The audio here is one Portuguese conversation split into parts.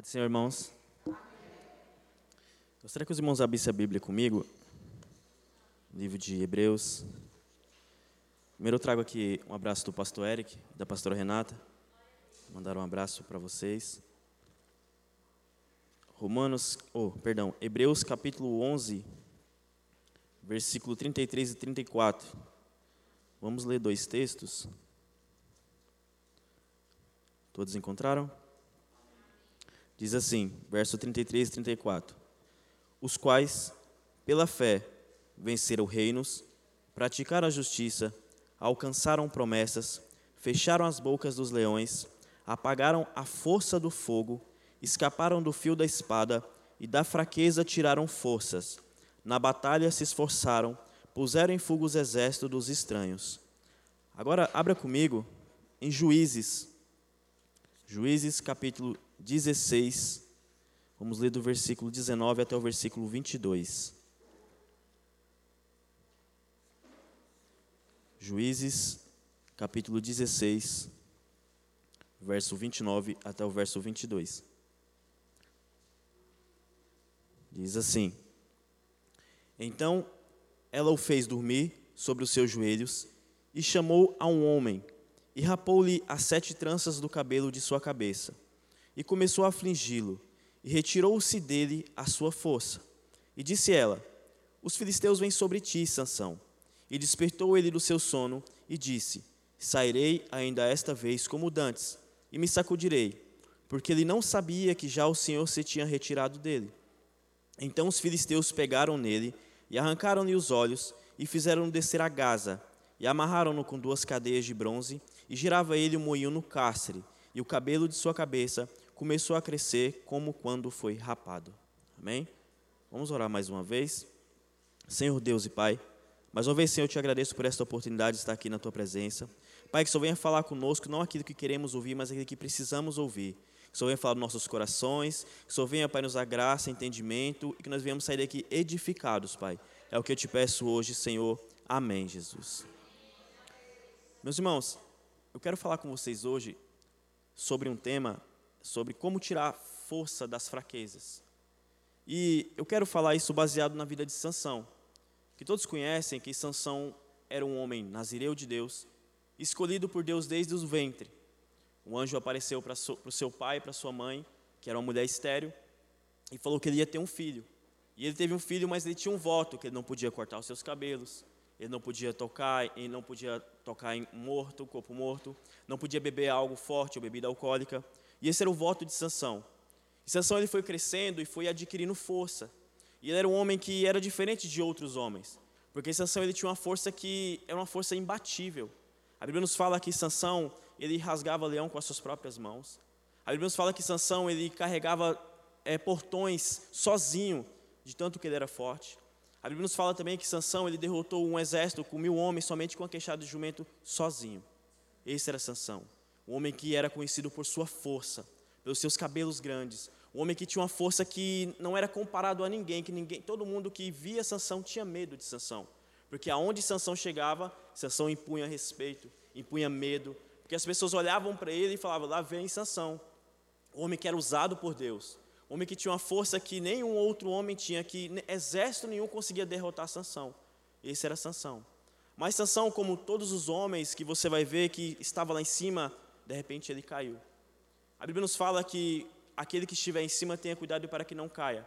Pode ser, irmãos. Gostaria que os irmãos abrissem a Bíblia comigo. Livro de Hebreus. Primeiro eu trago aqui um abraço do pastor Eric, da pastora Renata. Mandar um abraço para vocês. Romanos, oh, perdão, Hebreus capítulo 11, versículo 33 e 34. Vamos ler dois textos. Todos encontraram? Diz assim, verso 33 e 34: Os quais, pela fé, venceram reinos, praticaram a justiça, alcançaram promessas, fecharam as bocas dos leões, apagaram a força do fogo, escaparam do fio da espada e da fraqueza tiraram forças. Na batalha se esforçaram, puseram em fuga os exércitos dos estranhos. Agora abra comigo em Juízes, Juízes capítulo 16, vamos ler do versículo 19 até o versículo 22. Juízes capítulo 16, verso 29 até o verso 22. Diz assim: Então ela o fez dormir sobre os seus joelhos e chamou a um homem e rapou-lhe as sete tranças do cabelo de sua cabeça e começou a afligi-lo e retirou-se dele a sua força. E disse ela: Os filisteus vêm sobre ti, Sansão. E despertou ele do seu sono e disse: Sairei ainda esta vez como dantes e me sacudirei, porque ele não sabia que já o Senhor se tinha retirado dele. Então os filisteus pegaram nele e arrancaram-lhe os olhos e fizeram-no descer a Gaza e amarraram-no com duas cadeias de bronze e girava ele o moinho no cárcere e o cabelo de sua cabeça começou a crescer como quando foi rapado. Amém? Vamos orar mais uma vez. Senhor Deus e Pai, mais uma vez, Senhor, eu te agradeço por esta oportunidade de estar aqui na tua presença. Pai, que Senhor venha falar conosco, não aquilo que queremos ouvir, mas aquilo que precisamos ouvir. Que Senhor venha falar nos nossos corações, que Senhor venha, Pai, nos dar graça, entendimento e que nós venhamos sair daqui edificados, Pai. É o que eu te peço hoje, Senhor. Amém, Jesus. Meus irmãos, eu quero falar com vocês hoje sobre um tema, sobre como tirar força das fraquezas. E eu quero falar isso baseado na vida de Sansão, que todos conhecem que Sansão era um homem nazireu de Deus, escolhido por Deus desde o ventre. Um anjo apareceu para o seu pai e para sua mãe, que era uma mulher estéril, e falou que ele ia ter um filho. E ele teve um filho, mas ele tinha um voto, que ele não podia cortar os seus cabelos, ele não podia tocar, ele não podia tocar em morto, corpo morto, não podia beber algo forte ou bebida alcoólica. E esse era o voto de Sansão. E Sansão ele foi crescendo e foi adquirindo força. E ele era um homem que era diferente de outros homens, porque Sansão ele tinha uma força que era uma força imbatível. A Bíblia nos fala que Sansão ele rasgava leão com as suas próprias mãos. A Bíblia nos fala que Sansão ele carregava é, portões sozinho, de tanto que ele era forte. A Bíblia nos fala também que Sansão ele derrotou um exército com mil homens somente com a queixada de jumento sozinho. Esse era Sansão, um homem que era conhecido por sua força, pelos seus cabelos grandes, um homem que tinha uma força que não era comparado a ninguém, que ninguém, todo mundo que via Sansão tinha medo de Sansão, porque aonde Sansão chegava, Sansão impunha respeito, impunha medo, porque as pessoas olhavam para ele e falavam: lá vem Sansão, um homem que era usado por Deus, um homem que tinha uma força que nenhum outro homem tinha, que exército nenhum conseguia derrotar Sansão. Esse era Sansão. Mas Sansão, como todos os homens que você vai ver que estava lá em cima, de repente ele caiu. A Bíblia nos fala que aquele que estiver em cima tenha cuidado para que não caia.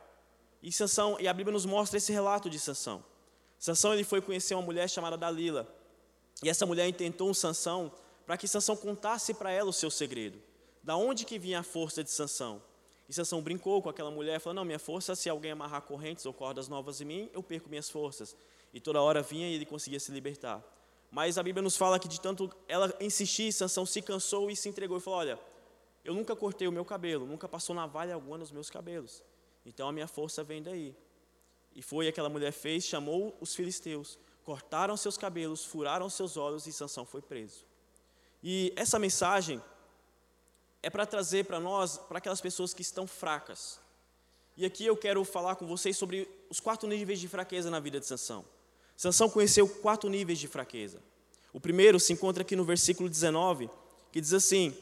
E Sansão, e a Bíblia nos mostra esse relato de Sansão. Sansão ele foi conhecer uma mulher chamada Dalila. E essa mulher intentou um Sansão para que Sansão contasse para ela o seu segredo. Da onde que vinha a força de Sansão? E Sansão brincou com aquela mulher, falou: "Não, minha força se alguém amarrar correntes ou cordas novas em mim, eu perco minhas forças". E toda hora vinha e ele conseguia se libertar. Mas a Bíblia nos fala que de tanto ela insistir, Sansão se cansou e se entregou e falou: "Olha, eu nunca cortei o meu cabelo, nunca passou navalha alguma nos meus cabelos. Então a minha força vem daí. E foi aquela mulher fez, chamou os filisteus, cortaram seus cabelos, furaram seus olhos e Sansão foi preso. E essa mensagem é para trazer para nós, para aquelas pessoas que estão fracas. E aqui eu quero falar com vocês sobre os quatro níveis de fraqueza na vida de Sansão. Sansão conheceu quatro níveis de fraqueza. O primeiro se encontra aqui no versículo 19, que diz assim: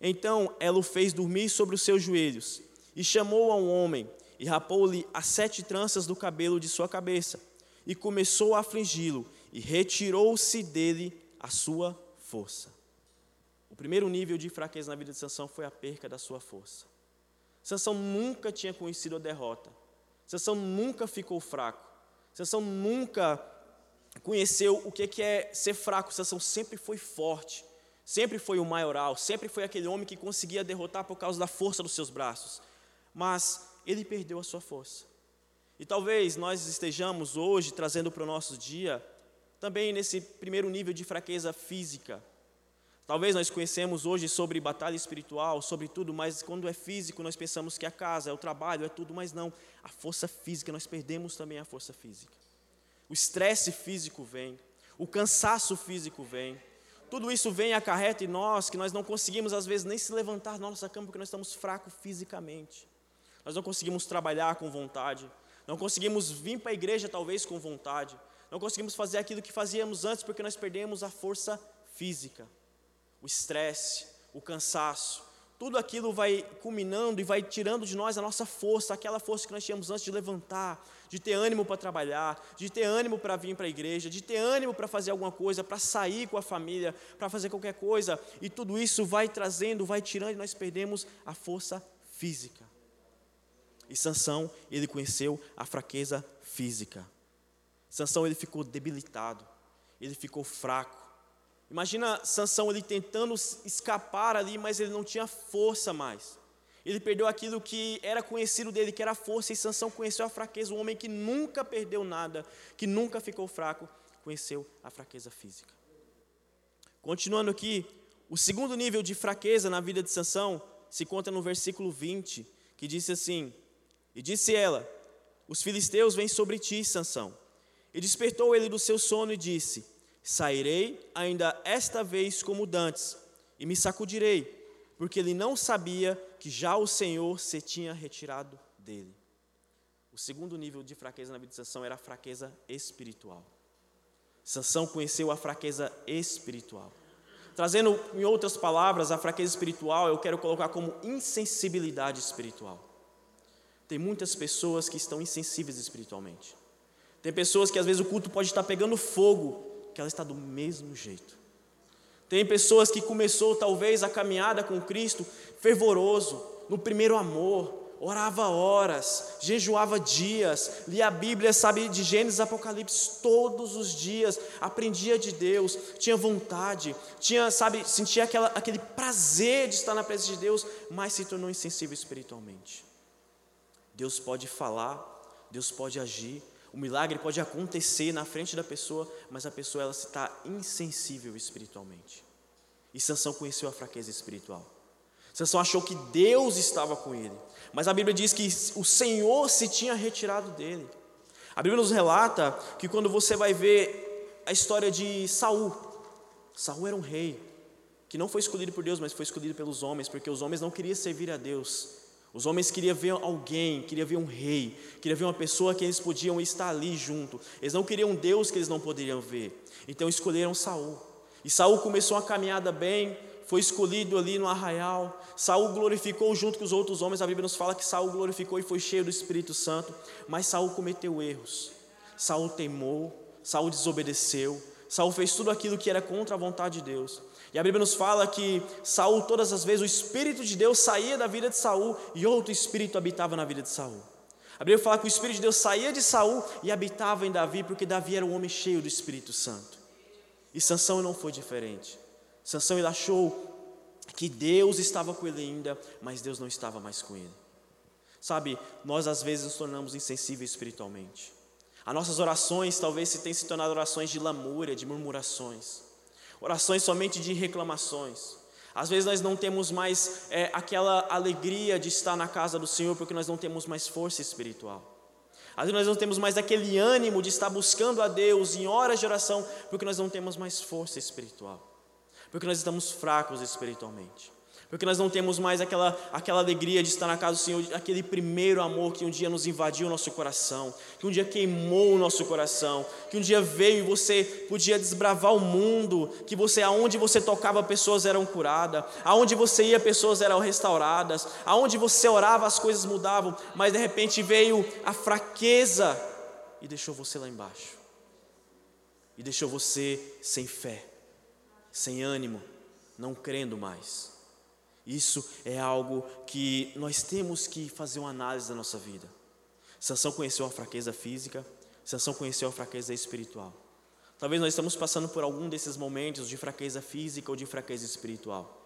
Então ela o fez dormir sobre os seus joelhos, e chamou a um homem, e rapou-lhe as sete tranças do cabelo de sua cabeça, e começou a afligi-lo, e retirou-se dele a sua força. O primeiro nível de fraqueza na vida de Sansão foi a perca da sua força. Sansão nunca tinha conhecido a derrota. Sansão nunca ficou fraco. Sansão nunca conheceu o que é ser fraco. Sansão sempre foi forte. Sempre foi o maioral, sempre foi aquele homem que conseguia derrotar por causa da força dos seus braços. Mas ele perdeu a sua força. E talvez nós estejamos hoje trazendo para o nosso dia também nesse primeiro nível de fraqueza física. Talvez nós conhecemos hoje sobre batalha espiritual, sobre tudo, mas quando é físico nós pensamos que é a casa, é o trabalho, é tudo, mas não. A força física, nós perdemos também a força física. O estresse físico vem, o cansaço físico vem. Tudo isso vem e acarreta em nós que nós não conseguimos às vezes nem se levantar da nossa cama porque nós estamos fracos fisicamente. Nós não conseguimos trabalhar com vontade, não conseguimos vir para a igreja talvez com vontade, não conseguimos fazer aquilo que fazíamos antes porque nós perdemos a força física o estresse, o cansaço, tudo aquilo vai culminando e vai tirando de nós a nossa força, aquela força que nós tínhamos antes de levantar, de ter ânimo para trabalhar, de ter ânimo para vir para a igreja, de ter ânimo para fazer alguma coisa, para sair com a família, para fazer qualquer coisa, e tudo isso vai trazendo, vai tirando e nós perdemos a força física. E Sansão, ele conheceu a fraqueza física. Sansão ele ficou debilitado, ele ficou fraco. Imagina Sansão ele tentando escapar ali, mas ele não tinha força mais. Ele perdeu aquilo que era conhecido dele, que era força, e Sansão conheceu a fraqueza. Um homem que nunca perdeu nada, que nunca ficou fraco, conheceu a fraqueza física. Continuando aqui, o segundo nível de fraqueza na vida de Sansão se conta no versículo 20, que disse assim: E disse ela: Os filisteus vêm sobre ti, Sansão. E despertou ele do seu sono e disse: Sairei ainda esta vez como dantes, e me sacudirei, porque ele não sabia que já o Senhor se tinha retirado dele. O segundo nível de fraqueza na vida de Sansão era a fraqueza espiritual. Sansão conheceu a fraqueza espiritual. Trazendo em outras palavras, a fraqueza espiritual, eu quero colocar como insensibilidade espiritual. Tem muitas pessoas que estão insensíveis espiritualmente. Tem pessoas que às vezes o culto pode estar pegando fogo que ela está do mesmo jeito. Tem pessoas que começou talvez a caminhada com Cristo fervoroso, no primeiro amor, orava horas, jejuava dias, lia a Bíblia, sabe, de Gênesis Apocalipse todos os dias, aprendia de Deus, tinha vontade, tinha, sabe, sentia aquela, aquele prazer de estar na presença de Deus, mas se tornou insensível espiritualmente. Deus pode falar, Deus pode agir, o milagre pode acontecer na frente da pessoa, mas a pessoa ela está insensível espiritualmente. E Sansão conheceu a fraqueza espiritual. Sansão achou que Deus estava com ele, mas a Bíblia diz que o Senhor se tinha retirado dele. A Bíblia nos relata que quando você vai ver a história de Saul, Saul era um rei que não foi escolhido por Deus, mas foi escolhido pelos homens, porque os homens não queriam servir a Deus, os homens queriam ver alguém, queriam ver um rei, queriam ver uma pessoa que eles podiam estar ali junto. Eles não queriam um Deus que eles não poderiam ver. Então escolheram Saul. E Saul começou a caminhada bem, foi escolhido ali no arraial. Saul glorificou junto com os outros homens. A Bíblia nos fala que Saul glorificou e foi cheio do Espírito Santo, mas Saul cometeu erros. Saul teimou, Saul desobedeceu, Saul fez tudo aquilo que era contra a vontade de Deus. E a Bíblia nos fala que Saul, todas as vezes, o Espírito de Deus saía da vida de Saul e outro Espírito habitava na vida de Saul. A Bíblia fala que o Espírito de Deus saía de Saul e habitava em Davi, porque Davi era um homem cheio do Espírito Santo. E Sansão não foi diferente. Sansão ele achou que Deus estava com ele ainda, mas Deus não estava mais com ele. Sabe, nós às vezes nos tornamos insensíveis espiritualmente. As nossas orações talvez se tenham se tornado orações de lamúria, de murmurações orações somente de reclamações. Às vezes nós não temos mais é, aquela alegria de estar na casa do Senhor porque nós não temos mais força espiritual. Às vezes nós não temos mais aquele ânimo de estar buscando a Deus em horas de oração porque nós não temos mais força espiritual. Porque nós estamos fracos espiritualmente. Porque nós não temos mais aquela, aquela alegria de estar na casa do Senhor, aquele primeiro amor que um dia nos invadiu o nosso coração, que um dia queimou o nosso coração, que um dia veio e você podia desbravar o mundo, que você aonde você tocava pessoas eram curadas, aonde você ia pessoas eram restauradas, aonde você orava as coisas mudavam, mas de repente veio a fraqueza e deixou você lá embaixo. E deixou você sem fé, sem ânimo, não crendo mais. Isso é algo que nós temos que fazer uma análise da nossa vida. Sansão conheceu a fraqueza física, Sansão conheceu a fraqueza espiritual. Talvez nós estamos passando por algum desses momentos de fraqueza física ou de fraqueza espiritual.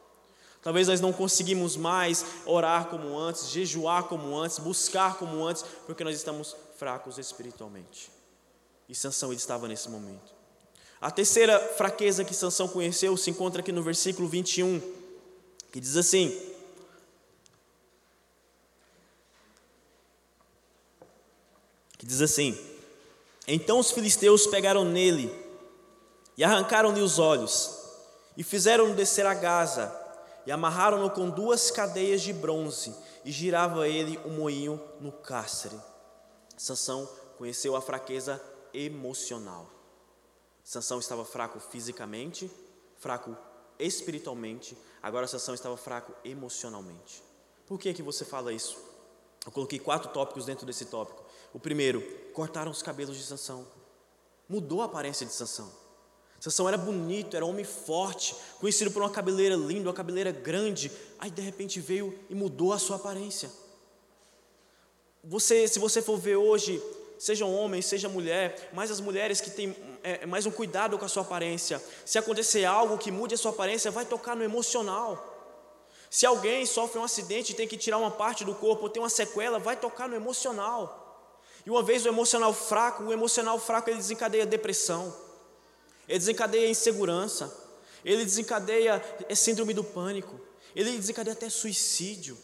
Talvez nós não conseguimos mais orar como antes, jejuar como antes, buscar como antes, porque nós estamos fracos espiritualmente. E Sansão ele estava nesse momento. A terceira fraqueza que Sansão conheceu se encontra aqui no versículo 21 que diz assim: que diz assim: Então os filisteus pegaram nele e arrancaram-lhe os olhos e fizeram-no descer a Gaza e amarraram-no com duas cadeias de bronze e girava ele o um moinho no cárcere. Sansão conheceu a fraqueza emocional. Sansão estava fraco fisicamente, fraco espiritualmente, agora Sansão estava fraco emocionalmente. Por que que você fala isso? Eu coloquei quatro tópicos dentro desse tópico. O primeiro, cortaram os cabelos de Sansão. Mudou a aparência de Sansão. Sansão era bonito, era homem forte, conhecido por uma cabeleira linda, uma cabeleira grande. Aí de repente veio e mudou a sua aparência. Você, se você for ver hoje, seja homem, seja mulher, mais as mulheres que têm é, é, mais um cuidado com a sua aparência. Se acontecer algo que mude a sua aparência, vai tocar no emocional. Se alguém sofre um acidente e tem que tirar uma parte do corpo ou tem uma sequela, vai tocar no emocional. E uma vez o emocional fraco, o emocional fraco ele desencadeia depressão, ele desencadeia insegurança, ele desencadeia é, síndrome do pânico, ele desencadeia até suicídio,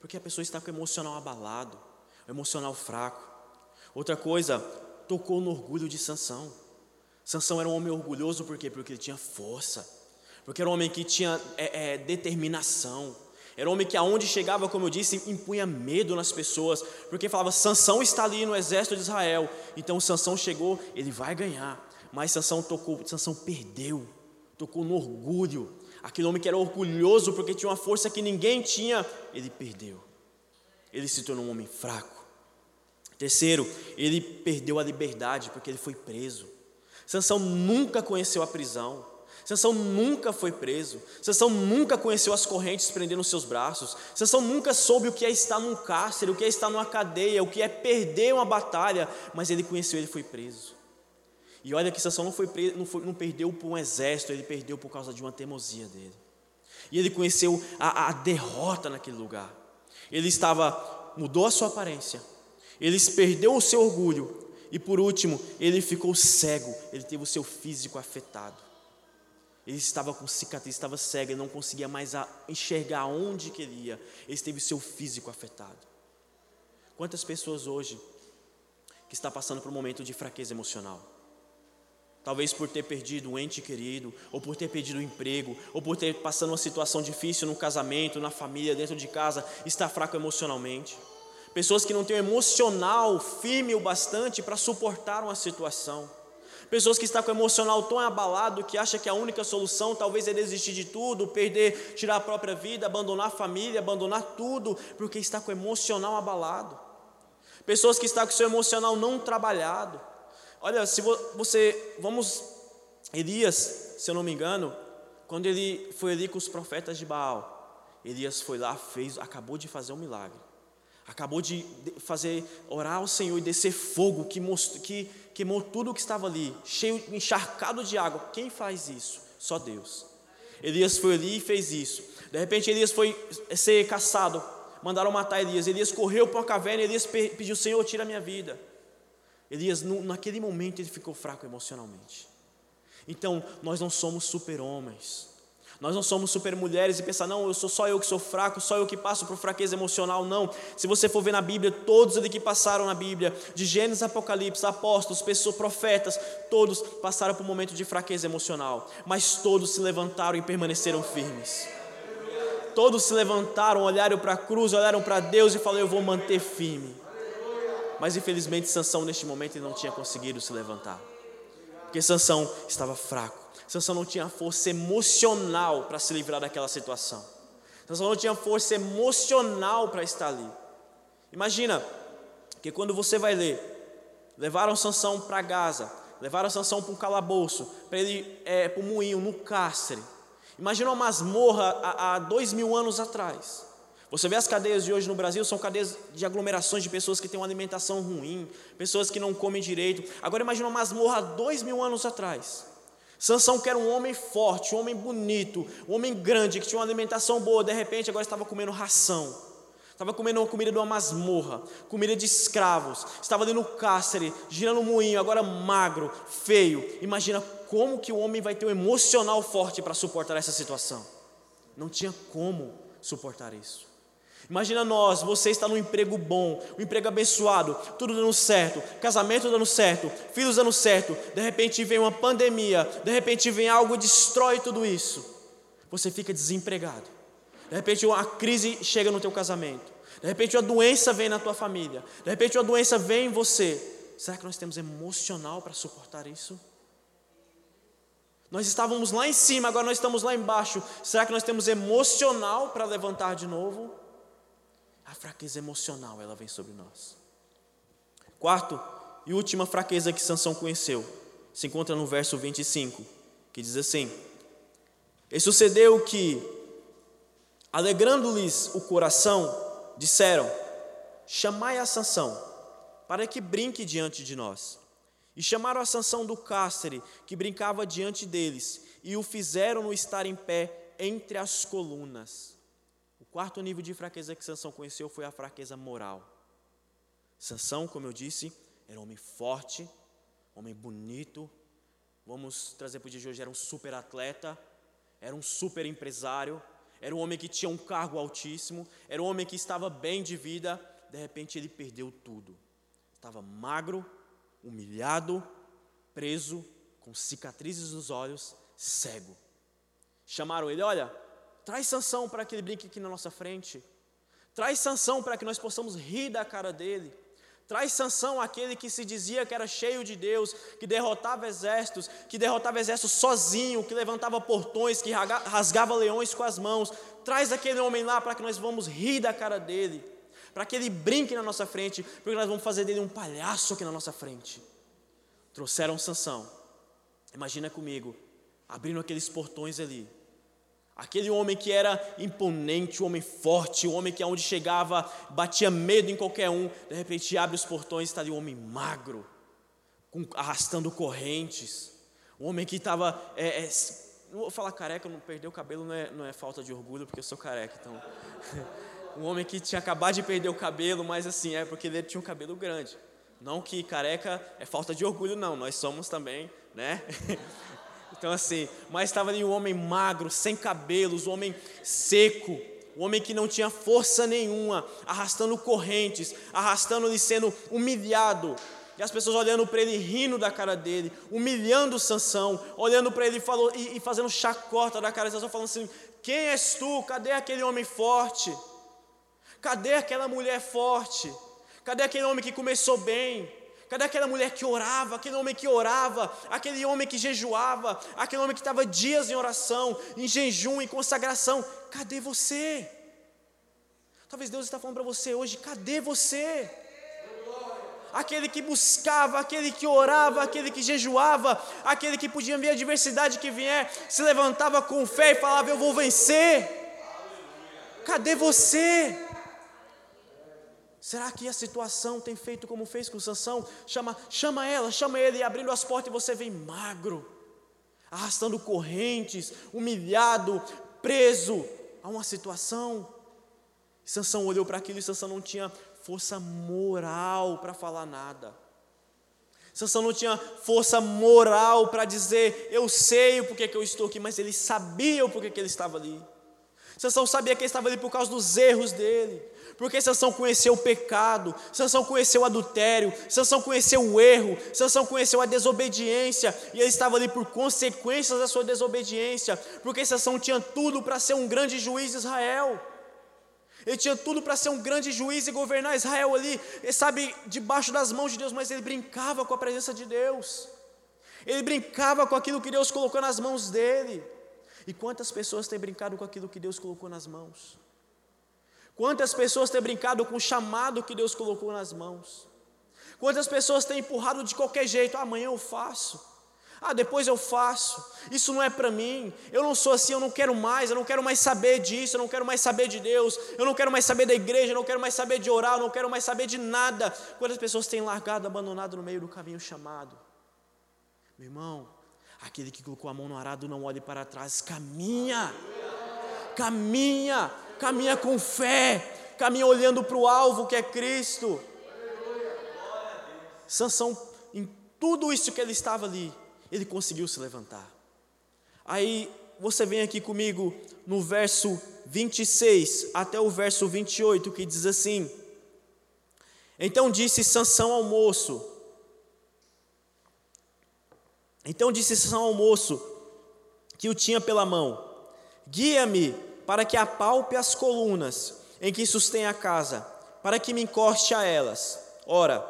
porque a pessoa está com o emocional abalado, o emocional fraco. Outra coisa, tocou no orgulho de Sansão. Sansão era um homem orgulhoso por quê? Porque ele tinha força, porque era um homem que tinha é, é, determinação, era um homem que aonde chegava, como eu disse, impunha medo nas pessoas, porque falava, Sansão está ali no exército de Israel, então Sansão chegou, ele vai ganhar, mas Sansão tocou, Sansão perdeu, tocou no orgulho, aquele homem que era orgulhoso porque tinha uma força que ninguém tinha, ele perdeu, ele se tornou um homem fraco. Terceiro, ele perdeu a liberdade porque ele foi preso. Sansão nunca conheceu a prisão. Sansão nunca foi preso. Sansão nunca conheceu as correntes prendendo seus braços. Sansão nunca soube o que é estar num cárcere, o que é estar numa cadeia, o que é perder uma batalha, mas ele conheceu, ele foi preso. E olha que Sansão não, foi preso, não, foi, não perdeu por um exército, ele perdeu por causa de uma teimosia dele. E ele conheceu a, a derrota naquele lugar. Ele estava, mudou a sua aparência, ele perdeu o seu orgulho e por último, ele ficou cego, ele teve o seu físico afetado. Ele estava com cicatriz, estava cego, ele não conseguia mais enxergar onde que ele teve o seu físico afetado. Quantas pessoas hoje que está passando por um momento de fraqueza emocional? Talvez por ter perdido um ente querido, ou por ter perdido um emprego, ou por ter passando uma situação difícil no casamento, na família, dentro de casa, está fraco emocionalmente pessoas que não têm emocional firme o bastante para suportar uma situação, pessoas que estão com o emocional tão abalado que acha que a única solução talvez é desistir de tudo, perder, tirar a própria vida, abandonar a família, abandonar tudo, porque está com o emocional abalado. Pessoas que estão com o seu emocional não trabalhado. Olha, se você, vamos, Elias, se eu não me engano, quando ele foi ali com os profetas de Baal, Elias foi lá, fez, acabou de fazer um milagre. Acabou de fazer, orar ao Senhor e descer fogo que, mostrou, que queimou tudo o que estava ali, cheio, encharcado de água. Quem faz isso? Só Deus. Elias foi ali e fez isso. De repente Elias foi ser caçado, mandaram matar Elias. Elias correu para uma caverna, Elias pediu: Senhor, tira a minha vida. Elias, naquele momento, ele ficou fraco emocionalmente. Então, nós não somos super-homens. Nós não somos super mulheres e pensar, não, eu sou só eu que sou fraco, só eu que passo por fraqueza emocional. Não. Se você for ver na Bíblia, todos ali que passaram na Bíblia, de Gênesis Apocalipse, apóstolos, pessoas, profetas, todos passaram por um momento de fraqueza emocional, mas todos se levantaram e permaneceram firmes. todos se levantaram, olharam para a cruz, olharam para Deus e falaram: Eu vou manter firme. Mas infelizmente Sansão neste momento não tinha conseguido se levantar. Porque Sansão estava fraco. Sansão não tinha força emocional para se livrar daquela situação. Sansão não tinha força emocional para estar ali. Imagina que quando você vai ler, levaram Sansão para Gaza, levaram Sansão para um calabouço, para ele é, para o moinho, no cárcere. Imagina uma masmorra há, há dois mil anos atrás. Você vê as cadeias de hoje no Brasil, são cadeias de aglomerações de pessoas que têm uma alimentação ruim, pessoas que não comem direito. Agora imagina uma masmorra há dois mil anos atrás. Sansão que era um homem forte, um homem bonito, um homem grande, que tinha uma alimentação boa, de repente agora estava comendo ração. Estava comendo uma comida de uma masmorra, comida de escravos. Estava ali no cárcere, girando um moinho, agora magro, feio. Imagina como que o homem vai ter um emocional forte para suportar essa situação. Não tinha como suportar isso. Imagina nós, você está num emprego bom, um emprego abençoado, tudo dando certo, casamento dando certo, filhos dando certo, de repente vem uma pandemia, de repente vem algo e destrói tudo isso. Você fica desempregado. De repente uma crise chega no teu casamento. De repente uma doença vem na tua família. De repente uma doença vem em você. Será que nós temos emocional para suportar isso? Nós estávamos lá em cima, agora nós estamos lá embaixo. Será que nós temos emocional para levantar de novo? A fraqueza emocional, ela vem sobre nós. Quarto e última fraqueza que Sansão conheceu, se encontra no verso 25, que diz assim: E sucedeu que, alegrando-lhes o coração, disseram: Chamai a Sansão, para que brinque diante de nós. E chamaram a Sansão do cárcere, que brincava diante deles, e o fizeram-no estar em pé entre as colunas. Quarto nível de fraqueza que Sansão conheceu foi a fraqueza moral. Sansão, como eu disse, era um homem forte, homem bonito. Vamos trazer para o dia de hoje, era um super atleta, era um super empresário, era um homem que tinha um cargo altíssimo, era um homem que estava bem de vida, de repente ele perdeu tudo. Estava magro, humilhado, preso, com cicatrizes nos olhos, cego. Chamaram ele, olha, traz sanção para que ele brinque aqui na nossa frente. Traz sanção para que nós possamos rir da cara dele. Traz Sansão aquele que se dizia que era cheio de Deus, que derrotava exércitos, que derrotava exércitos sozinho, que levantava portões, que rasgava leões com as mãos. Traz aquele homem lá para que nós vamos rir da cara dele, para que ele brinque na nossa frente, porque nós vamos fazer dele um palhaço aqui na nossa frente. Trouxeram Sansão. Imagina comigo, abrindo aqueles portões ali, Aquele homem que era imponente, o homem forte, o homem que aonde chegava batia medo em qualquer um, de repente abre os portões e está ali um homem magro, com, arrastando correntes. O homem que estava. É, é, não vou falar careca, não perder o cabelo não é, não é falta de orgulho, porque eu sou careca. Então, um homem que tinha acabado de perder o cabelo, mas assim, é porque ele tinha um cabelo grande. Não que careca é falta de orgulho, não, nós somos também, né? Então, assim, mas estava ali um homem magro, sem cabelos, um homem seco, um homem que não tinha força nenhuma, arrastando correntes, arrastando-lhe sendo humilhado. E as pessoas olhando para ele, rindo da cara dele, humilhando Sansão, olhando para ele falou, e, e, fazendo chacota da cara de Sansão, falando assim: Quem és tu? Cadê aquele homem forte? Cadê aquela mulher forte? Cadê aquele homem que começou bem? Cadê aquela mulher que orava, aquele homem que orava, aquele homem que jejuava, aquele homem que estava dias em oração, em jejum, em consagração? Cadê você? Talvez Deus está falando para você hoje: cadê você? Aquele que buscava, aquele que orava, aquele que jejuava, aquele que podia ver a adversidade que vier, se levantava com fé e falava: Eu vou vencer. Cadê você? Será que a situação tem feito como fez com Sansão? Chama, chama ela, chama ele, e abrindo as portas e você vem magro, arrastando correntes, humilhado, preso a uma situação. Sansão olhou para aquilo e Sansão não tinha força moral para falar nada. Sansão não tinha força moral para dizer, eu sei o porquê que eu estou aqui, mas ele sabia o porquê que ele estava ali. Sansão sabia que ele estava ali por causa dos erros dele. Porque Sansão conheceu o pecado, Sansão conheceu o adultério, Sansão conheceu o erro, Sansão conheceu a desobediência, e ele estava ali por consequências da sua desobediência, porque Sansão tinha tudo para ser um grande juiz de Israel. Ele tinha tudo para ser um grande juiz e governar Israel ali, sabe, debaixo das mãos de Deus, mas ele brincava com a presença de Deus. Ele brincava com aquilo que Deus colocou nas mãos dele. E quantas pessoas têm brincado com aquilo que Deus colocou nas mãos? Quantas pessoas têm brincado com o chamado que Deus colocou nas mãos? Quantas pessoas têm empurrado de qualquer jeito? Ah, amanhã eu faço. Ah, depois eu faço. Isso não é para mim. Eu não sou assim, eu não quero mais, eu não quero mais saber disso, eu não quero mais saber de Deus, eu não quero mais saber da igreja, eu não quero mais saber de orar, eu não quero mais saber de nada. Quantas pessoas têm largado, abandonado no meio do caminho chamado? Meu irmão, aquele que colocou a mão no arado não olhe para trás, caminha. Caminha caminha com fé, caminha olhando para o alvo que é Cristo. Sansão, em tudo isso que ele estava ali, ele conseguiu se levantar. Aí você vem aqui comigo no verso 26 até o verso 28, que diz assim: Então disse Sansão ao moço, então disse Sansão ao moço, que o tinha pela mão: Guia-me para que apalpe as colunas em que sustém a casa, para que me encoste a elas. Ora,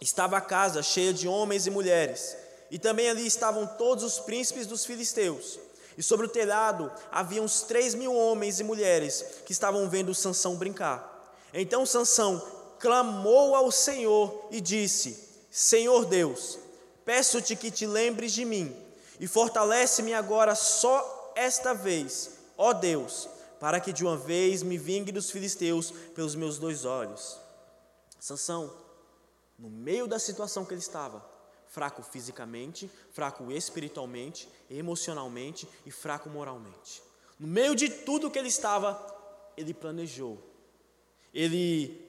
estava a casa cheia de homens e mulheres, e também ali estavam todos os príncipes dos filisteus. E sobre o telhado havia uns três mil homens e mulheres que estavam vendo Sansão brincar. Então Sansão clamou ao Senhor e disse: Senhor Deus, peço-te que te lembres de mim e fortalece-me agora só esta vez ó Deus, para que de uma vez me vingue dos filisteus pelos meus dois olhos. Sansão, no meio da situação que ele estava, fraco fisicamente, fraco espiritualmente, emocionalmente e fraco moralmente. No meio de tudo que ele estava, ele planejou. Ele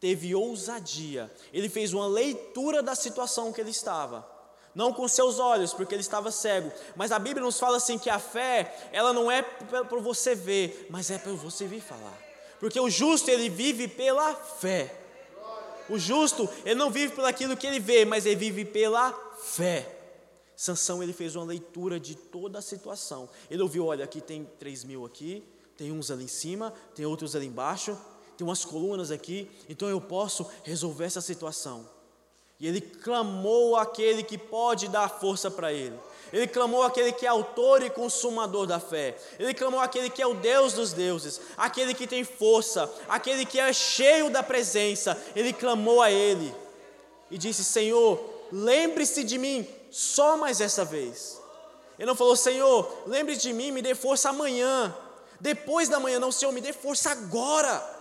teve ousadia. Ele fez uma leitura da situação que ele estava não com seus olhos, porque ele estava cego. Mas a Bíblia nos fala assim que a fé, ela não é para você ver, mas é para você vir falar. Porque o justo ele vive pela fé. O justo ele não vive pelo aquilo que ele vê, mas ele vive pela fé. Sansão ele fez uma leitura de toda a situação. Ele ouviu, olha, aqui tem três mil aqui, tem uns ali em cima, tem outros ali embaixo, tem umas colunas aqui, então eu posso resolver essa situação. E ele clamou aquele que pode dar força para ele. Ele clamou aquele que é autor e consumador da fé. Ele clamou aquele que é o Deus dos deuses, aquele que tem força, aquele que é cheio da presença. Ele clamou a ele e disse: Senhor, lembre-se de mim só mais essa vez. Ele não falou: Senhor, lembre se de mim, me dê força amanhã. Depois da manhã, não, Senhor, me dê força agora.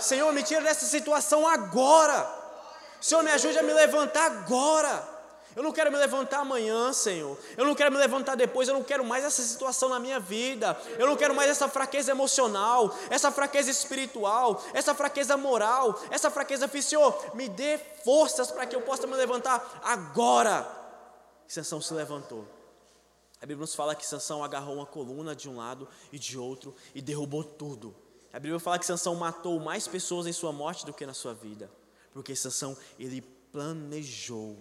Senhor, me tira dessa situação agora. Senhor, me ajude a me levantar agora. Eu não quero me levantar amanhã, Senhor. Eu não quero me levantar depois. Eu não quero mais essa situação na minha vida. Eu não quero mais essa fraqueza emocional, essa fraqueza espiritual, essa fraqueza moral, essa fraqueza física. Me dê forças para que eu possa me levantar agora. E Sansão se levantou. A Bíblia nos fala que Sansão agarrou uma coluna de um lado e de outro e derrubou tudo. A Bíblia fala que Sansão matou mais pessoas em sua morte do que na sua vida porque Sansão, ele planejou.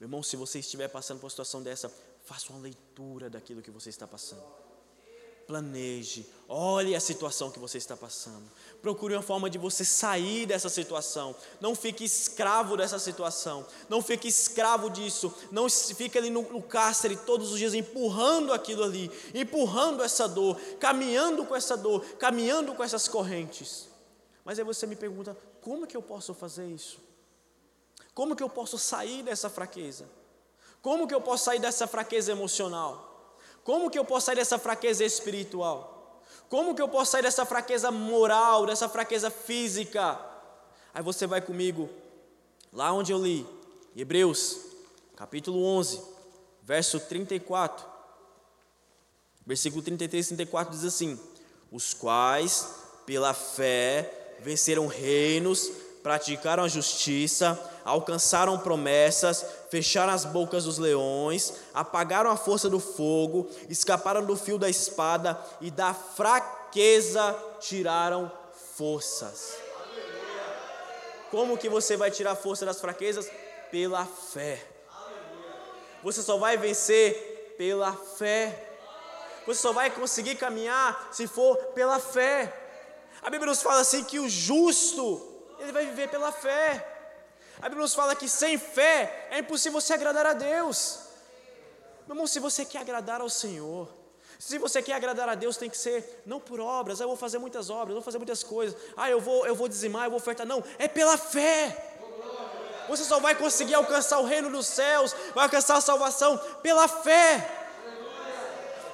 Meu irmão, se você estiver passando por uma situação dessa, faça uma leitura daquilo que você está passando. Planeje, olhe a situação que você está passando. Procure uma forma de você sair dessa situação. Não fique escravo dessa situação. Não fique escravo disso. Não fique ali no, no cárcere todos os dias empurrando aquilo ali, empurrando essa dor, caminhando com essa dor, caminhando com essas correntes. Mas aí você me pergunta: como que eu posso fazer isso? Como que eu posso sair dessa fraqueza? Como que eu posso sair dessa fraqueza emocional? Como que eu posso sair dessa fraqueza espiritual? Como que eu posso sair dessa fraqueza moral, dessa fraqueza física? Aí você vai comigo lá onde eu li, Hebreus, capítulo 11, verso 34. Versículo 33 e 34 diz assim: Os quais, pela fé, venceram reinos, praticaram a justiça, alcançaram promessas, fecharam as bocas dos leões, apagaram a força do fogo, escaparam do fio da espada e da fraqueza tiraram forças. Como que você vai tirar força das fraquezas? Pela fé. Você só vai vencer pela fé. Você só vai conseguir caminhar se for pela fé. A Bíblia nos fala assim que o justo, ele vai viver pela fé. A Bíblia nos fala que sem fé é impossível você agradar a Deus. Meu irmão, se você quer agradar ao Senhor, se você quer agradar a Deus, tem que ser não por obras, ah, eu vou fazer muitas obras, eu vou fazer muitas coisas, ah, eu vou, eu vou dizimar, eu vou ofertar. Não, é pela fé. Você só vai conseguir alcançar o reino dos céus, vai alcançar a salvação pela fé.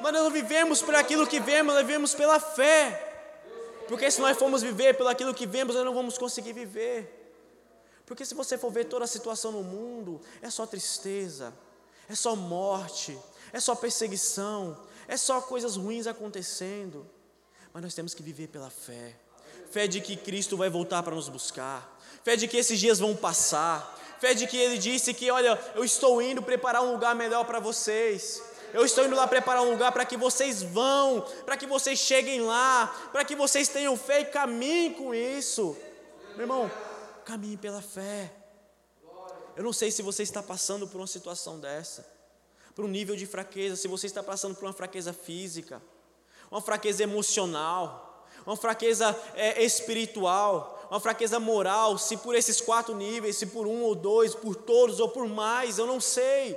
Mas nós não vivemos por aquilo que vemos, nós vivemos pela fé. Porque se nós formos viver pelo aquilo que vemos, nós não vamos conseguir viver. Porque se você for ver toda a situação no mundo, é só tristeza, é só morte, é só perseguição, é só coisas ruins acontecendo. Mas nós temos que viver pela fé. Fé de que Cristo vai voltar para nos buscar. Fé de que esses dias vão passar. Fé de que Ele disse que, olha, eu estou indo preparar um lugar melhor para vocês. Eu estou indo lá preparar um lugar para que vocês vão, para que vocês cheguem lá, para que vocês tenham fé e caminhem com isso. Meu irmão, caminhe pela fé. Eu não sei se você está passando por uma situação dessa, por um nível de fraqueza, se você está passando por uma fraqueza física, uma fraqueza emocional, uma fraqueza é, espiritual, uma fraqueza moral, se por esses quatro níveis, se por um ou dois, por todos ou por mais, eu não sei.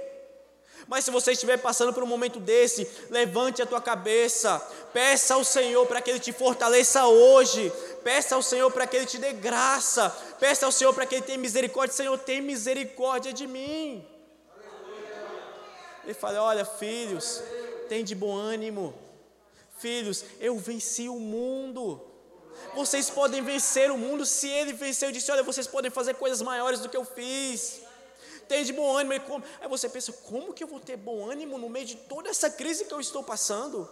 Mas se você estiver passando por um momento desse, levante a tua cabeça, peça ao Senhor para que Ele te fortaleça hoje, peça ao Senhor para que Ele te dê graça, peça ao Senhor para que Ele tenha misericórdia. Senhor, tem misericórdia de mim. Ele fala: Olha, filhos, tem de bom ânimo. Filhos, eu venci o mundo. Vocês podem vencer o mundo se ele venceu. Eu disse: Olha, vocês podem fazer coisas maiores do que eu fiz. Tem de bom ânimo. Aí você pensa: Como que eu vou ter bom ânimo no meio de toda essa crise que eu estou passando?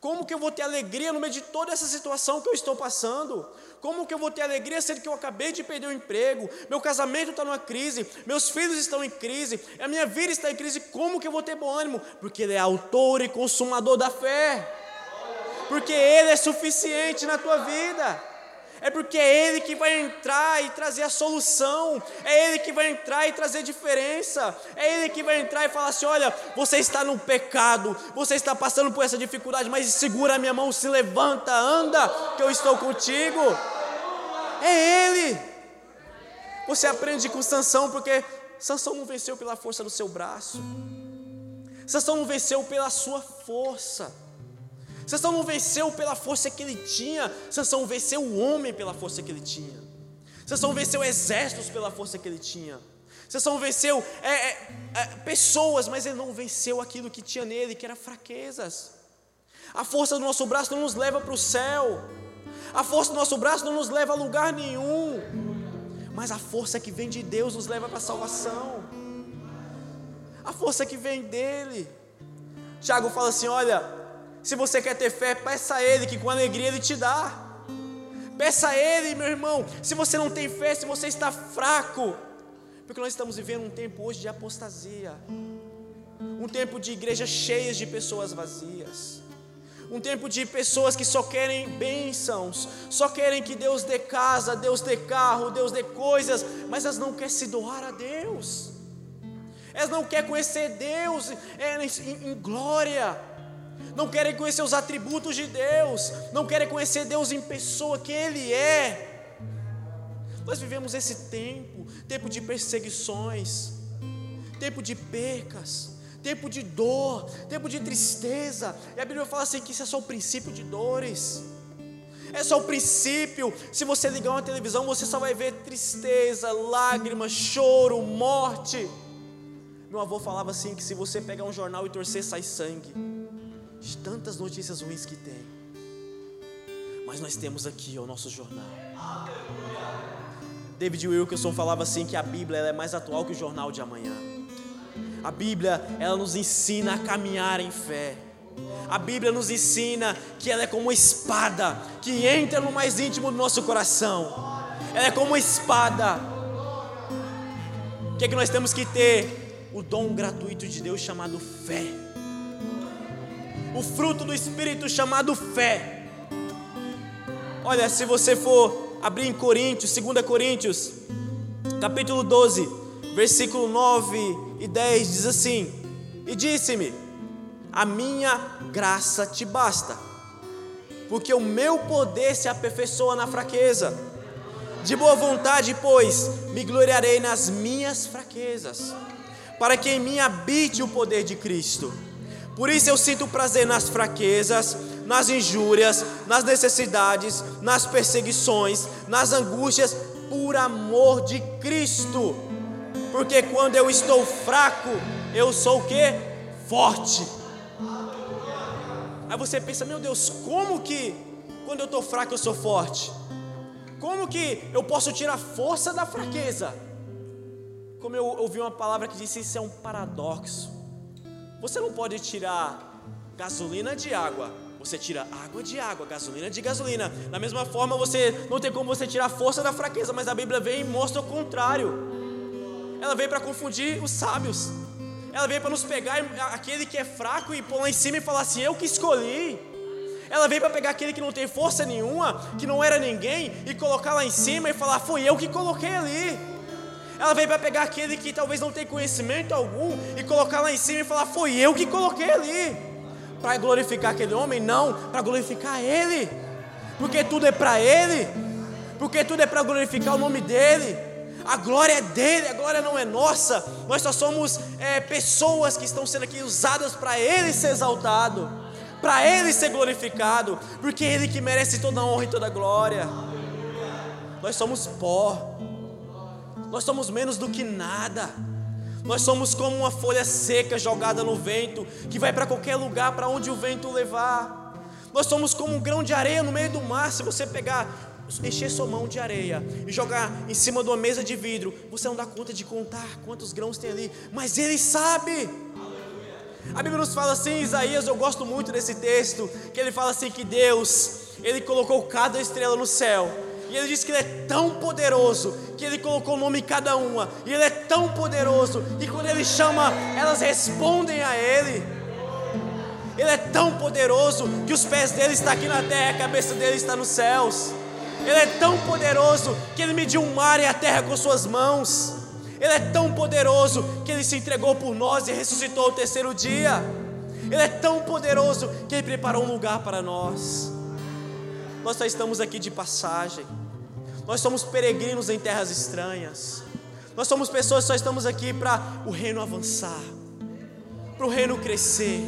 Como que eu vou ter alegria no meio de toda essa situação que eu estou passando? Como que eu vou ter alegria sendo que eu acabei de perder o emprego, meu casamento está numa crise, meus filhos estão em crise, a minha vida está em crise? Como que eu vou ter bom ânimo? Porque Ele é autor e consumador da fé, porque Ele é suficiente na tua vida é porque é Ele que vai entrar e trazer a solução, é Ele que vai entrar e trazer diferença, é Ele que vai entrar e falar assim: olha, você está no pecado, você está passando por essa dificuldade, mas segura a minha mão, se levanta, anda, que eu estou contigo. É Ele. Você aprende com Sansão, porque Sansão não venceu pela força do seu braço, Sansão não venceu pela sua força. Sansão não venceu pela força que ele tinha, Sansão venceu o homem pela força que ele tinha. Sansão venceu exércitos pela força que ele tinha. Sansão venceu é, é, é, pessoas, mas ele não venceu aquilo que tinha nele, que era fraquezas. A força do nosso braço não nos leva para o céu. A força do nosso braço não nos leva a lugar nenhum. Mas a força que vem de Deus nos leva para a salvação. A força que vem dele. Tiago fala assim: olha, se você quer ter fé, peça a Ele, que com alegria Ele te dá. Peça a Ele, meu irmão. Se você não tem fé, se você está fraco, porque nós estamos vivendo um tempo hoje de apostasia, um tempo de igrejas cheias de pessoas vazias, um tempo de pessoas que só querem bênçãos, só querem que Deus dê casa, Deus dê carro, Deus dê coisas, mas elas não querem se doar a Deus, elas não querem conhecer Deus é, em, em glória não querem conhecer os atributos de Deus, não querem conhecer Deus em pessoa, que Ele é. Nós vivemos esse tempo, tempo de perseguições, tempo de percas, tempo de dor, tempo de tristeza. E a Bíblia fala assim que isso é só o princípio de dores. É só o princípio. Se você ligar uma televisão, você só vai ver tristeza, lágrimas, choro, morte. Meu avô falava assim que se você pegar um jornal e torcer, sai sangue de tantas notícias ruins que tem. Mas nós temos aqui o nosso jornal. David Wilkerson falava assim que a Bíblia é mais atual que o jornal de amanhã. A Bíblia, ela nos ensina a caminhar em fé. A Bíblia nos ensina que ela é como uma espada que entra no mais íntimo do nosso coração. Ela é como uma espada. O que é que nós temos que ter? o dom gratuito de Deus chamado fé. O fruto do Espírito chamado fé. Olha, se você for abrir em Coríntios, 2 Coríntios, capítulo 12, versículo 9 e 10, diz assim: E disse-me: A minha graça te basta, porque o meu poder se aperfeiçoa na fraqueza. De boa vontade, pois, me gloriarei nas minhas fraquezas, para que em mim habite o poder de Cristo. Por isso eu sinto prazer nas fraquezas, nas injúrias, nas necessidades, nas perseguições, nas angústias, por amor de Cristo. Porque quando eu estou fraco, eu sou o que? Forte. Aí você pensa, meu Deus, como que quando eu estou fraco eu sou forte? Como que eu posso tirar força da fraqueza? Como eu ouvi uma palavra que disse, isso é um paradoxo. Você não pode tirar gasolina de água, você tira água de água, gasolina de gasolina. Da mesma forma, você não tem como você tirar força da fraqueza, mas a Bíblia vem e mostra o contrário. Ela veio para confundir os sábios. Ela veio para nos pegar aquele que é fraco e pôr lá em cima e falar assim: Eu que escolhi. Ela veio para pegar aquele que não tem força nenhuma, que não era ninguém, e colocar lá em cima e falar: Foi eu que coloquei ali. Ela veio para pegar aquele que talvez não tem conhecimento algum e colocar lá em cima e falar: Foi eu que coloquei ali para glorificar aquele homem, não, para glorificar Ele, porque tudo é para Ele, porque tudo é para glorificar o nome dEle. A glória é dele, a glória não é nossa. Nós só somos é, pessoas que estão sendo aqui usadas para Ele ser exaltado, para Ele ser glorificado, porque é Ele que merece toda a honra e toda a glória. Nós somos pó, nós somos menos do que nada. Nós somos como uma folha seca jogada no vento, que vai para qualquer lugar para onde o vento levar. Nós somos como um grão de areia no meio do mar. Se você pegar, encher sua mão de areia e jogar em cima de uma mesa de vidro, você não dá conta de contar quantos grãos tem ali, mas Ele sabe. A Bíblia nos fala assim, Isaías, eu gosto muito desse texto, que ele fala assim que Deus, ele colocou cada estrela no céu e ele diz que ele é tão poderoso que ele colocou o nome em cada uma. E ele é tão poderoso que quando ele chama, elas respondem a ele. Ele é tão poderoso que os pés dele estão aqui na terra, a cabeça dele está nos céus. Ele é tão poderoso que ele mediu o mar e a terra com suas mãos. Ele é tão poderoso que ele se entregou por nós e ressuscitou o terceiro dia. Ele é tão poderoso que ele preparou um lugar para nós. Nós só estamos aqui de passagem. Nós somos peregrinos em terras estranhas. Nós somos pessoas que só estamos aqui para o reino avançar, para o reino crescer.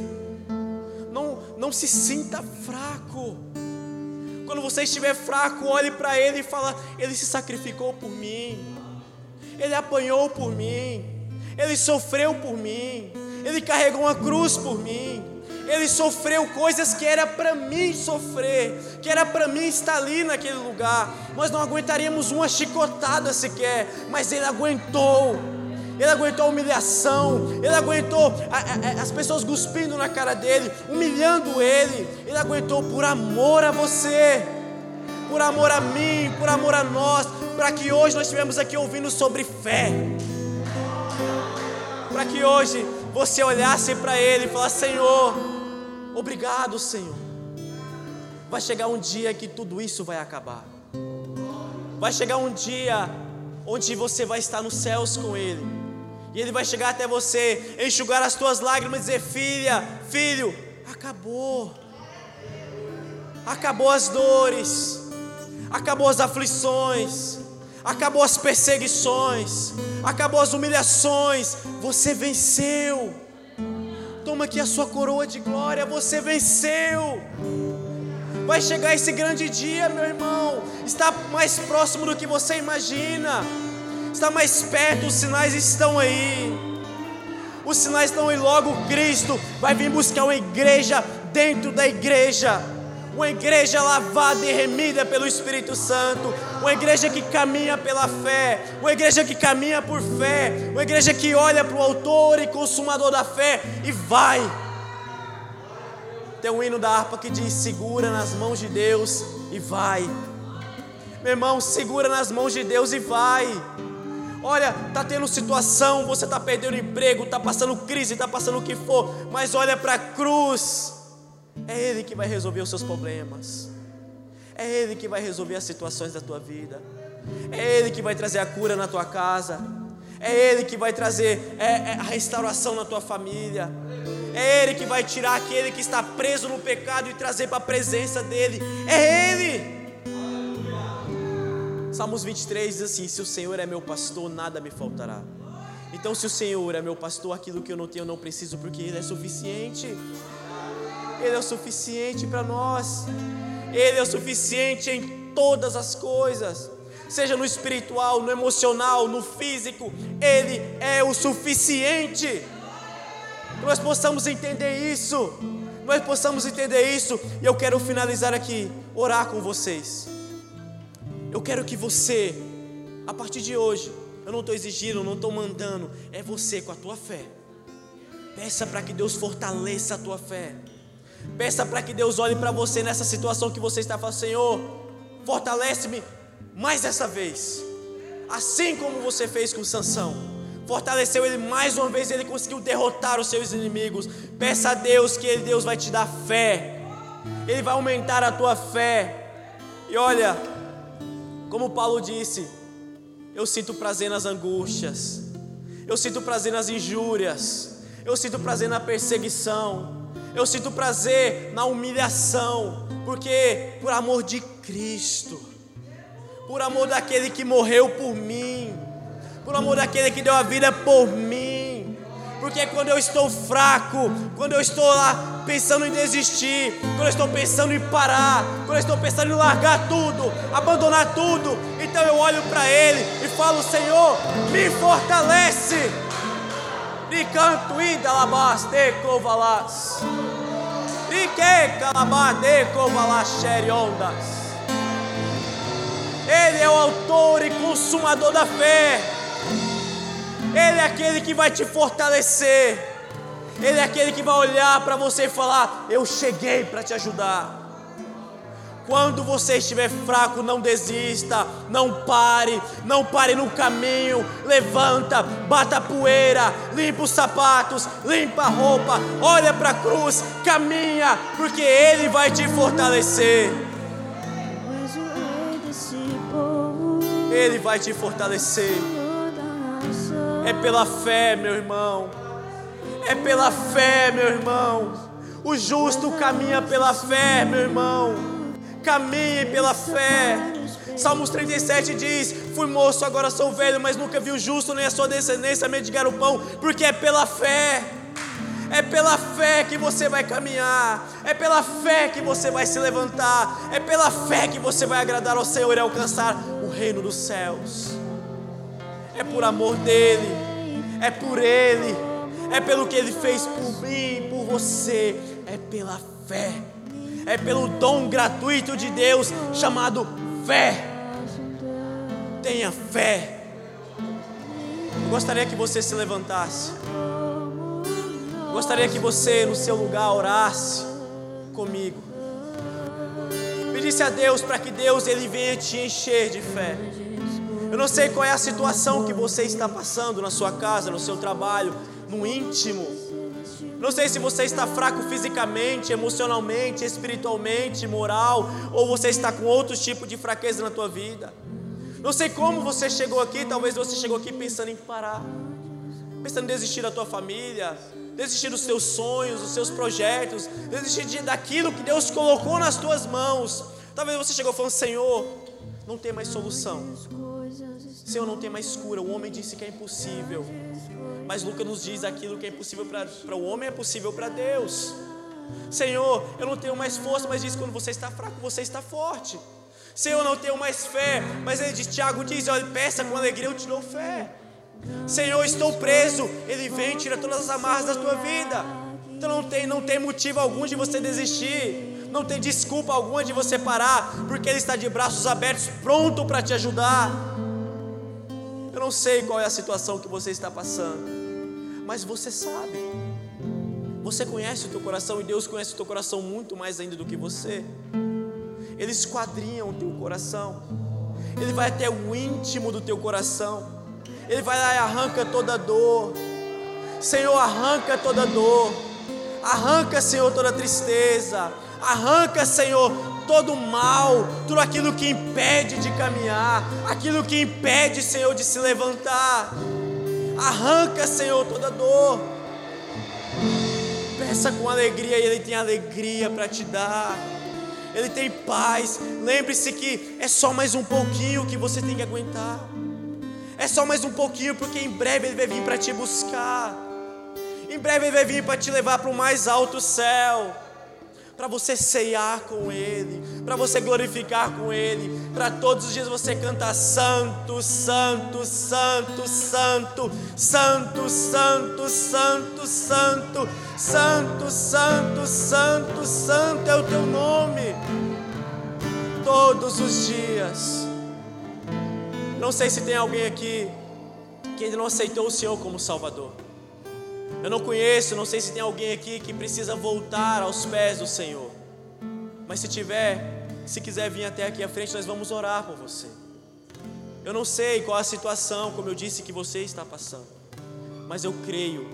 Não, não se sinta fraco. Quando você estiver fraco, olhe para Ele e fala: Ele se sacrificou por mim, Ele apanhou por mim, Ele sofreu por mim, Ele carregou uma cruz por mim. Ele sofreu coisas que era para mim sofrer, que era para mim estar ali naquele lugar. Nós não aguentaríamos uma chicotada sequer, mas ele aguentou. Ele aguentou a humilhação, ele aguentou a, a, as pessoas cuspindo na cara dele, humilhando ele. Ele aguentou por amor a você, por amor a mim, por amor a nós, para que hoje nós estivemos aqui ouvindo sobre fé. Para que hoje você olhasse para ele e falasse: Senhor, Obrigado, Senhor. Vai chegar um dia que tudo isso vai acabar. Vai chegar um dia onde você vai estar nos céus com Ele. E Ele vai chegar até você, enxugar as tuas lágrimas e dizer: Filha, filho, acabou. Acabou as dores, acabou as aflições, acabou as perseguições, acabou as humilhações. Você venceu. Toma aqui a sua coroa de glória, você venceu. Vai chegar esse grande dia, meu irmão. Está mais próximo do que você imagina. Está mais perto, os sinais estão aí. Os sinais estão aí logo. Cristo vai vir buscar uma igreja dentro da igreja uma igreja lavada e remida pelo Espírito Santo, uma igreja que caminha pela fé, uma igreja que caminha por fé, uma igreja que olha para o Autor e Consumador da fé e vai. Tem um hino da harpa que diz: segura nas mãos de Deus e vai. Meu irmão, segura nas mãos de Deus e vai. Olha, tá tendo situação, você tá perdendo emprego, tá passando crise, tá passando o que for, mas olha para a cruz. É Ele que vai resolver os seus problemas. É Ele que vai resolver as situações da tua vida. É Ele que vai trazer a cura na tua casa. É Ele que vai trazer é, é, a restauração na tua família. É Ele que vai tirar aquele que está preso no pecado e trazer para a presença dEle. É Ele. Salmos 23 diz assim: Se o Senhor é meu pastor, nada me faltará. Então, se o Senhor é meu pastor, aquilo que eu não tenho eu não preciso, porque Ele é suficiente. Ele é o suficiente para nós. Ele é o suficiente em todas as coisas, seja no espiritual, no emocional, no físico. Ele é o suficiente. Nós possamos entender isso. Nós possamos entender isso. E eu quero finalizar aqui, orar com vocês. Eu quero que você, a partir de hoje, eu não estou exigindo, não estou mandando, é você com a tua fé. Peça para que Deus fortaleça a tua fé. Peça para que Deus olhe para você nessa situação que você está falando, Senhor, fortalece-me mais essa vez. Assim como você fez com Sansão. Fortaleceu ele mais uma vez, ele conseguiu derrotar os seus inimigos. Peça a Deus que Deus vai te dar fé. Ele vai aumentar a tua fé. E olha, como Paulo disse, eu sinto prazer nas angústias, eu sinto prazer nas injúrias, eu sinto prazer na perseguição, eu sinto prazer na humilhação, porque por amor de Cristo, por amor daquele que morreu por mim, por amor daquele que deu a vida por mim, porque quando eu estou fraco, quando eu estou lá pensando em desistir, quando eu estou pensando em parar, quando eu estou pensando em largar tudo, abandonar tudo, então eu olho para Ele e falo: Senhor, me fortalece. E canto ida labas de covalas. E que calabá de covalas ondas. Ele é o autor e consumador da fé. Ele é aquele que vai te fortalecer. Ele é aquele que vai olhar para você e falar: Eu cheguei para te ajudar. Quando você estiver fraco, não desista, não pare, não pare no caminho, levanta, bata a poeira, limpa os sapatos, limpa a roupa, olha para a cruz, caminha, porque Ele vai te fortalecer. Ele vai te fortalecer. É pela fé, meu irmão. É pela fé, meu irmão. O justo caminha pela fé, meu irmão. Caminhe pela fé. Salmos 37 diz: Fui moço, agora sou velho, mas nunca vi o justo nem a sua descendência mendigar o pão, porque é pela fé. É pela fé que você vai caminhar, é pela fé que você vai se levantar, é pela fé que você vai agradar ao Senhor e alcançar o reino dos céus. É por amor dele, é por ele, é pelo que ele fez por mim, por você, é pela fé, é pelo dom gratuito de Deus chamado fé. Tenha fé. Eu gostaria que você se levantasse. Gostaria que você no seu lugar orasse comigo. Pedisse a Deus para que Deus ele venha te encher de fé. Eu não sei qual é a situação que você está passando na sua casa, no seu trabalho, no íntimo. Não sei se você está fraco fisicamente, emocionalmente, espiritualmente, moral, ou você está com outro tipo de fraqueza na tua vida. Não sei como você chegou aqui, talvez você chegou aqui pensando em parar, pensando em desistir da tua família, desistir dos teus sonhos, dos seus projetos, desistir daquilo que Deus colocou nas tuas mãos. Talvez você chegou falando, Senhor, não tem mais solução. Senhor, não tem mais cura. O homem disse que é impossível. Mas Lucas nos diz aquilo que é impossível para o homem é possível para Deus. Senhor, eu não tenho mais força, mas diz quando você está fraco, você está forte. Senhor, eu não tenho mais fé, mas ele diz, Tiago diz, olha, peça com alegria, eu te dou fé. Senhor, estou preso, ele vem, tira todas as amarras da tua vida. Então não tem, não tem motivo algum de você desistir. Não tem desculpa alguma de você parar, porque ele está de braços abertos, pronto para te ajudar. Eu não sei qual é a situação que você está passando, mas você sabe. Você conhece o teu coração e Deus conhece o teu coração muito mais ainda do que você. Ele esquadrinha o teu coração. Ele vai até o íntimo do teu coração. Ele vai lá e arranca toda dor. Senhor, arranca toda dor. Arranca, Senhor, toda tristeza. Arranca, Senhor, todo mal, tudo aquilo que impede de caminhar, aquilo que impede, Senhor, de se levantar. Arranca, Senhor, toda dor. Peça com alegria e Ele tem alegria para te dar. Ele tem paz. Lembre-se que é só mais um pouquinho que você tem que aguentar. É só mais um pouquinho, porque em breve Ele vai vir para te buscar. Em breve Ele vai vir para te levar para o mais alto céu para você ceiar com Ele, para você glorificar com Ele, para todos os dias você cantar Santo, Santo, Santo, Santo, Santo, Santo, Santo, Santo, Santo, Santo, Santo, Santo é o teu nome, todos os dias. Não sei se tem alguém aqui que ainda não aceitou o Senhor como Salvador. Eu não conheço, não sei se tem alguém aqui que precisa voltar aos pés do Senhor. Mas se tiver, se quiser vir até aqui à frente, nós vamos orar por você. Eu não sei qual a situação, como eu disse, que você está passando. Mas eu creio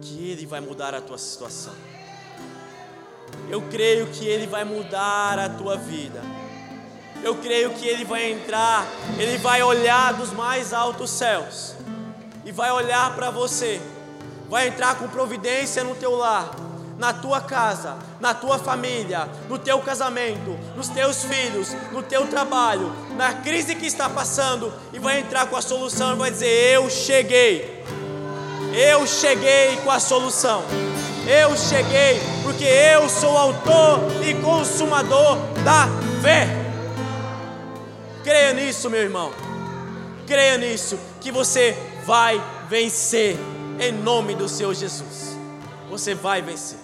que Ele vai mudar a tua situação. Eu creio que Ele vai mudar a tua vida. Eu creio que Ele vai entrar, Ele vai olhar dos mais altos céus e vai olhar para você vai entrar com providência no teu lar, na tua casa, na tua família, no teu casamento, nos teus filhos, no teu trabalho, na crise que está passando e vai entrar com a solução e vai dizer: Eu cheguei, eu cheguei com a solução. Eu cheguei porque eu sou autor e consumador da fé. Creia nisso, meu irmão. Creia nisso, que você vai vencer em nome do Senhor Jesus. Você vai vencer.